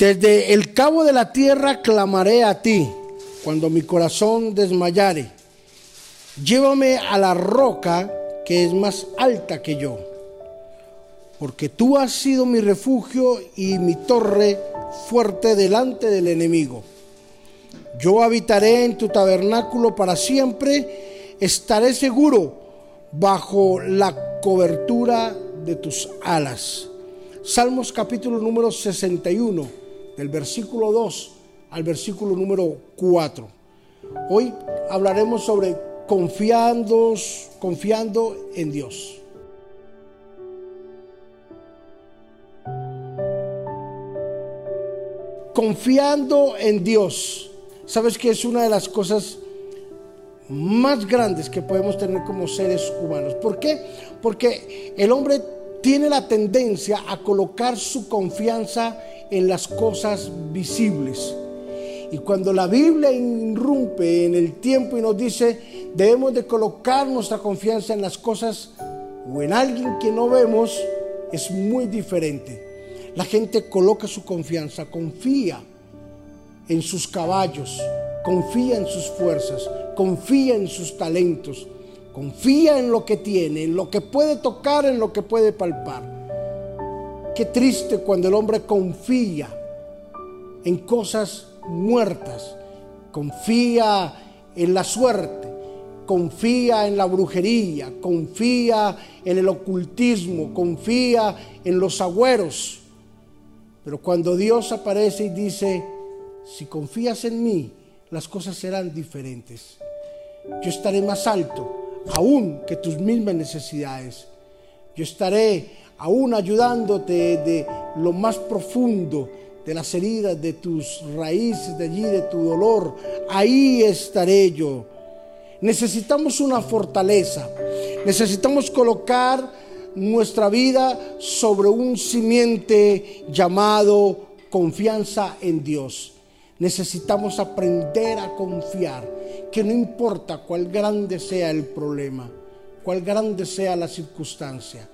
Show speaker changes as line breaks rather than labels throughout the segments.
Desde el cabo de la tierra clamaré a ti cuando mi corazón desmayare. Llévame a la roca que es más alta que yo, porque tú has sido mi refugio y mi torre fuerte delante del enemigo. Yo habitaré en tu tabernáculo para siempre, estaré seguro bajo la cobertura de tus alas. Salmos capítulo número 61 del versículo 2 al versículo número 4. Hoy hablaremos sobre confiando, confiando en Dios. Confiando en Dios. Sabes que es una de las cosas más grandes que podemos tener como seres humanos. ¿Por qué? Porque el hombre tiene la tendencia a colocar su confianza en las cosas visibles. Y cuando la Biblia irrumpe en el tiempo y nos dice, debemos de colocar nuestra confianza en las cosas o en alguien que no vemos, es muy diferente. La gente coloca su confianza, confía en sus caballos, confía en sus fuerzas, confía en sus talentos, confía en lo que tiene, en lo que puede tocar, en lo que puede palpar. Qué triste cuando el hombre confía en cosas muertas, confía en la suerte, confía en la brujería, confía en el ocultismo, confía en los agüeros. Pero cuando Dios aparece y dice, si confías en mí, las cosas serán diferentes. Yo estaré más alto, aún que tus mismas necesidades. Yo estaré aún ayudándote de lo más profundo de las heridas, de tus raíces, de allí, de tu dolor. Ahí estaré yo. Necesitamos una fortaleza. Necesitamos colocar nuestra vida sobre un simiente llamado confianza en Dios. Necesitamos aprender a confiar, que no importa cuál grande sea el problema, cuál grande sea la circunstancia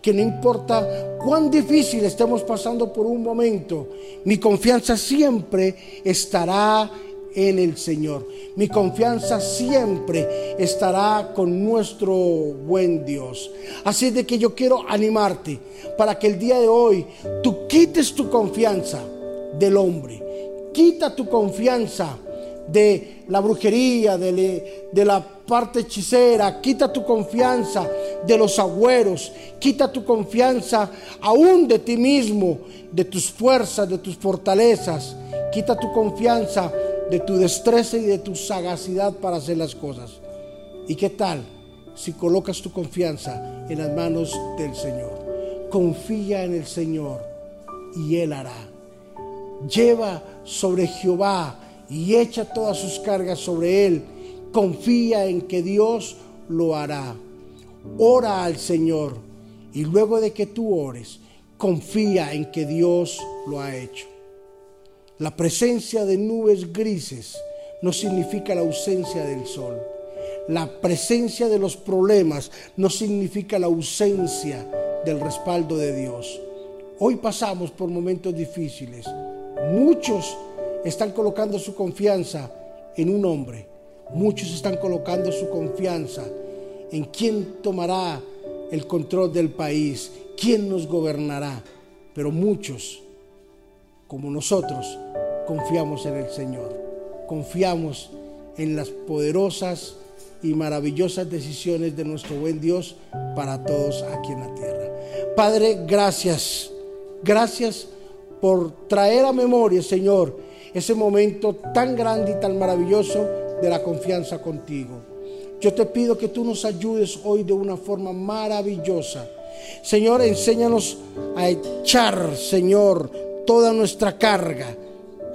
que no importa cuán difícil estemos pasando por un momento, mi confianza siempre estará en el Señor. Mi confianza siempre estará con nuestro buen Dios. Así de que yo quiero animarte para que el día de hoy tú quites tu confianza del hombre. Quita tu confianza de la brujería, de, de la parte hechicera, quita tu confianza de los agüeros, quita tu confianza aún de ti mismo, de tus fuerzas, de tus fortalezas, quita tu confianza de tu destreza y de tu sagacidad para hacer las cosas. ¿Y qué tal si colocas tu confianza en las manos del Señor? Confía en el Señor y Él hará. Lleva sobre Jehová y echa todas sus cargas sobre Él confía en que Dios lo hará. Ora al Señor y luego de que tú ores, confía en que Dios lo ha hecho. La presencia de nubes grises no significa la ausencia del sol. La presencia de los problemas no significa la ausencia del respaldo de Dios. Hoy pasamos por momentos difíciles. Muchos están colocando su confianza en un hombre, Muchos están colocando su confianza en quién tomará el control del país, quién nos gobernará. Pero muchos, como nosotros, confiamos en el Señor. Confiamos en las poderosas y maravillosas decisiones de nuestro buen Dios para todos aquí en la tierra. Padre, gracias. Gracias por traer a memoria, Señor, ese momento tan grande y tan maravilloso de la confianza contigo. Yo te pido que tú nos ayudes hoy de una forma maravillosa. Señor, enséñanos a echar, Señor, toda nuestra carga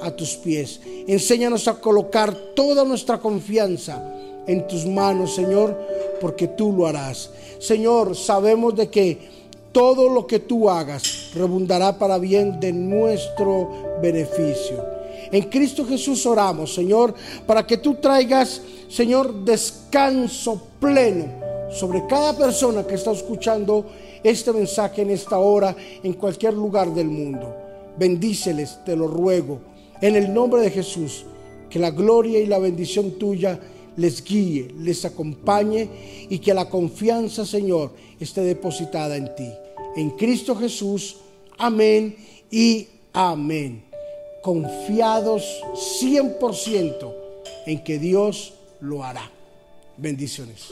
a tus pies. Enséñanos a colocar toda nuestra confianza en tus manos, Señor, porque tú lo harás. Señor, sabemos de que todo lo que tú hagas redundará para bien de nuestro beneficio. En Cristo Jesús oramos, Señor, para que tú traigas, Señor, descanso pleno sobre cada persona que está escuchando este mensaje en esta hora, en cualquier lugar del mundo. Bendíceles, te lo ruego, en el nombre de Jesús, que la gloria y la bendición tuya les guíe, les acompañe y que la confianza, Señor, esté depositada en ti. En Cristo Jesús, amén y amén. Confiados 100% en que Dios lo hará. Bendiciones.